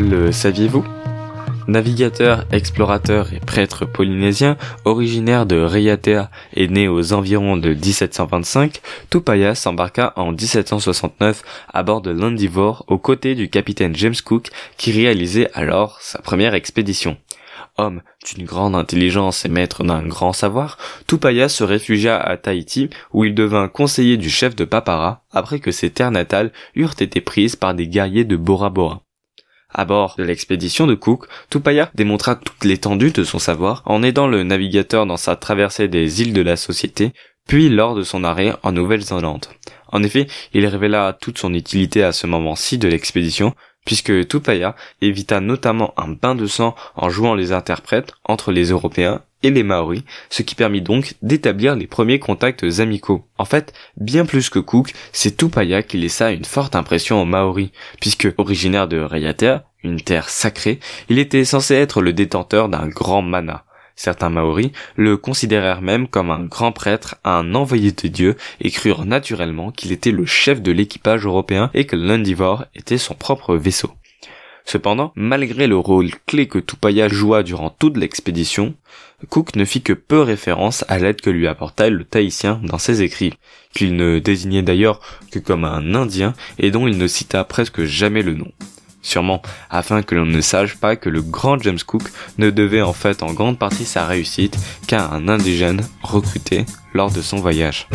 Le saviez-vous? Navigateur, explorateur et prêtre polynésien, originaire de Raiatea et né aux environs de 1725, Tupaya s'embarqua en 1769 à bord de l'Endivore aux côtés du capitaine James Cook qui réalisait alors sa première expédition. Homme d'une grande intelligence et maître d'un grand savoir, Tupaya se réfugia à Tahiti où il devint conseiller du chef de Papara après que ses terres natales eurent été prises par des guerriers de Bora Bora. À bord de l'expédition de Cook, Tupaya démontra toute l'étendue de son savoir en aidant le navigateur dans sa traversée des îles de la Société, puis lors de son arrêt en Nouvelle-Zélande. En effet, il révéla toute son utilité à ce moment-ci de l'expédition, puisque Tupaya évita notamment un bain de sang en jouant les interprètes entre les Européens et les Maoris, ce qui permit donc d'établir les premiers contacts amicaux. En fait, bien plus que Cook, c'est Tupaya qui laissa une forte impression aux Maoris, puisque originaire de Raiatea, une terre sacrée, il était censé être le détenteur d'un grand mana. Certains Maoris le considérèrent même comme un grand prêtre, un envoyé de Dieu, et crurent naturellement qu'il était le chef de l'équipage européen et que l'Undivore était son propre vaisseau. Cependant, malgré le rôle clé que Tupaya joua durant toute l'expédition, Cook ne fit que peu référence à l'aide que lui apporta le Tahitien dans ses écrits, qu'il ne désignait d'ailleurs que comme un Indien et dont il ne cita presque jamais le nom. Sûrement afin que l'on ne sache pas que le grand James Cook ne devait en fait en grande partie sa réussite qu'à un indigène recruté lors de son voyage.